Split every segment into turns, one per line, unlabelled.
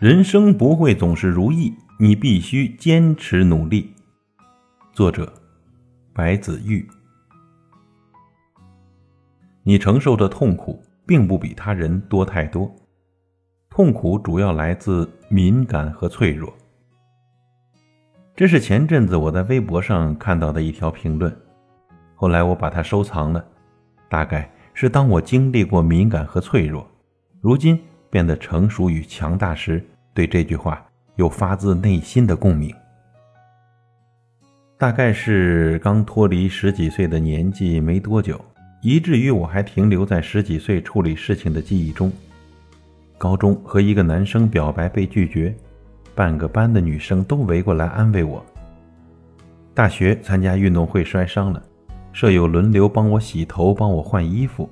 人生不会总是如意，你必须坚持努力。作者：白子玉。你承受的痛苦并不比他人多太多，痛苦主要来自敏感和脆弱。这是前阵子我在微博上看到的一条评论，后来我把它收藏了。大概是当我经历过敏感和脆弱，如今。变得成熟与强大时，对这句话有发自内心的共鸣。大概是刚脱离十几岁的年纪没多久，以至于我还停留在十几岁处理事情的记忆中。高中和一个男生表白被拒绝，半个班的女生都围过来安慰我。大学参加运动会摔伤了，舍友轮流帮我洗头，帮我换衣服。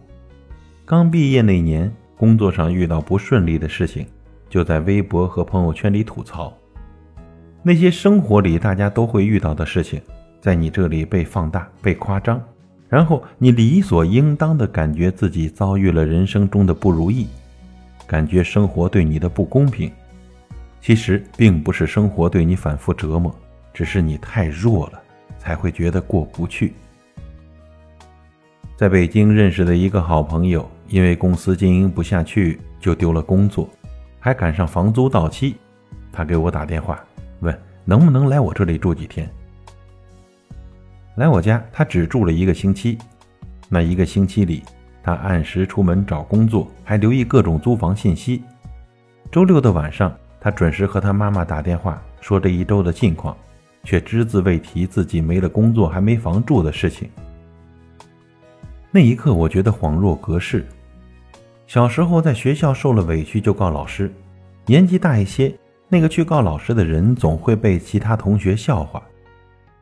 刚毕业那年。工作上遇到不顺利的事情，就在微博和朋友圈里吐槽。那些生活里大家都会遇到的事情，在你这里被放大、被夸张，然后你理所应当的感觉自己遭遇了人生中的不如意，感觉生活对你的不公平。其实并不是生活对你反复折磨，只是你太弱了，才会觉得过不去。在北京认识的一个好朋友，因为公司经营不下去，就丢了工作，还赶上房租到期。他给我打电话，问能不能来我这里住几天。来我家，他只住了一个星期。那一个星期里，他按时出门找工作，还留意各种租房信息。周六的晚上，他准时和他妈妈打电话，说这一周的近况，却只字未提自己没了工作还没房住的事情。那一刻，我觉得恍若隔世。小时候在学校受了委屈就告老师，年纪大一些，那个去告老师的人总会被其他同学笑话。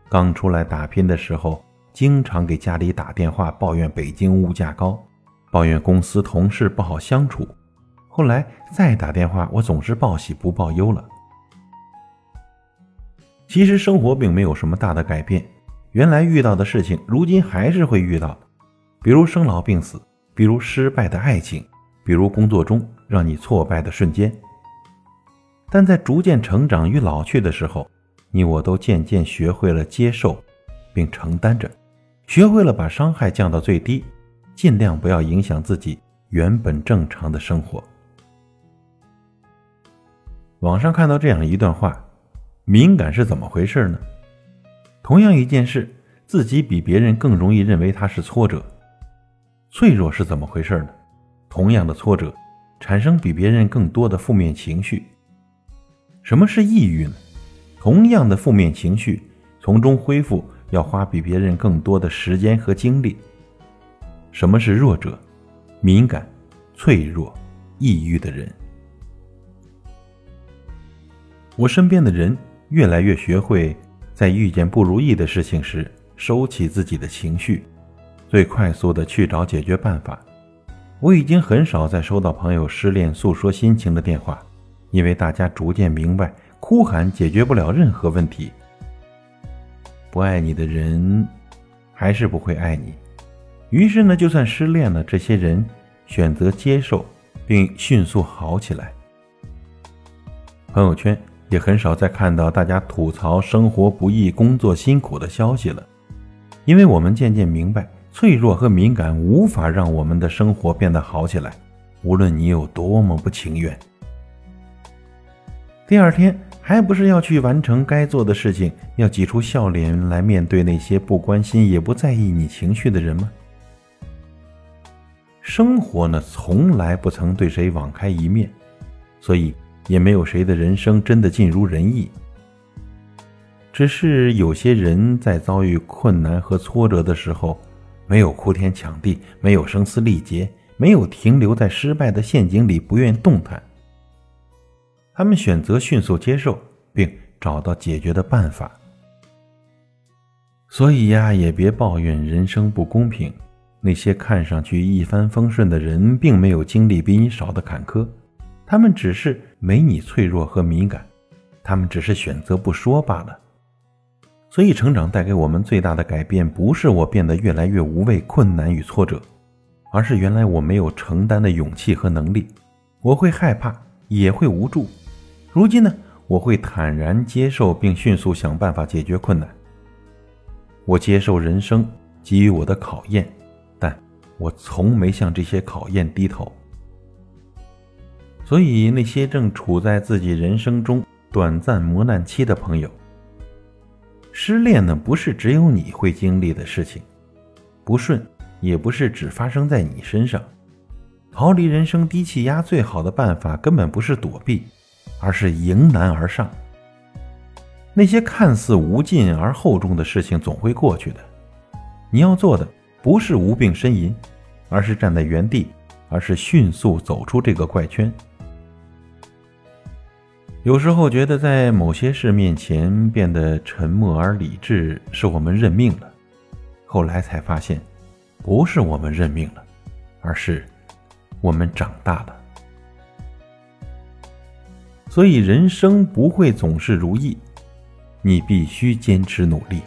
刚出来打拼的时候，经常给家里打电话抱怨北京物价高，抱怨公司同事不好相处。后来再打电话，我总是报喜不报忧了。其实生活并没有什么大的改变，原来遇到的事情，如今还是会遇到。比如生老病死，比如失败的爱情，比如工作中让你挫败的瞬间。但在逐渐成长与老去的时候，你我都渐渐学会了接受，并承担着，学会了把伤害降到最低，尽量不要影响自己原本正常的生活。网上看到这样一段话：敏感是怎么回事呢？同样一件事，自己比别人更容易认为它是挫折。脆弱是怎么回事呢？同样的挫折，产生比别人更多的负面情绪。什么是抑郁呢？同样的负面情绪，从中恢复要花比别人更多的时间和精力。什么是弱者？敏感、脆弱、抑郁的人。我身边的人越来越学会，在遇见不如意的事情时，收起自己的情绪。最快速的去找解决办法。我已经很少再收到朋友失恋诉说心情的电话，因为大家逐渐明白，哭喊解决不了任何问题。不爱你的人，还是不会爱你。于是呢，就算失恋了，这些人选择接受，并迅速好起来。朋友圈也很少再看到大家吐槽生活不易、工作辛苦的消息了，因为我们渐渐明白。脆弱和敏感无法让我们的生活变得好起来，无论你有多么不情愿。第二天还不是要去完成该做的事情，要挤出笑脸来面对那些不关心也不在意你情绪的人吗？生活呢，从来不曾对谁网开一面，所以也没有谁的人生真的尽如人意。只是有些人在遭遇困难和挫折的时候。没有哭天抢地，没有声嘶力竭，没有停留在失败的陷阱里不愿动弹。他们选择迅速接受，并找到解决的办法。所以呀，也别抱怨人生不公平。那些看上去一帆风顺的人，并没有经历比你少的坎坷，他们只是没你脆弱和敏感，他们只是选择不说罢了。所以，成长带给我们最大的改变，不是我变得越来越无畏困难与挫折，而是原来我没有承担的勇气和能力。我会害怕，也会无助，如今呢，我会坦然接受并迅速想办法解决困难。我接受人生给予我的考验，但我从没向这些考验低头。所以，那些正处在自己人生中短暂磨难期的朋友，失恋呢，不是只有你会经历的事情，不顺也不是只发生在你身上。逃离人生低气压最好的办法，根本不是躲避，而是迎难而上。那些看似无尽而厚重的事情，总会过去的。你要做的，不是无病呻吟，而是站在原地，而是迅速走出这个怪圈。有时候觉得在某些事面前变得沉默而理智，是我们认命了。后来才发现，不是我们认命了，而是我们长大了。所以人生不会总是如意，你必须坚持努力。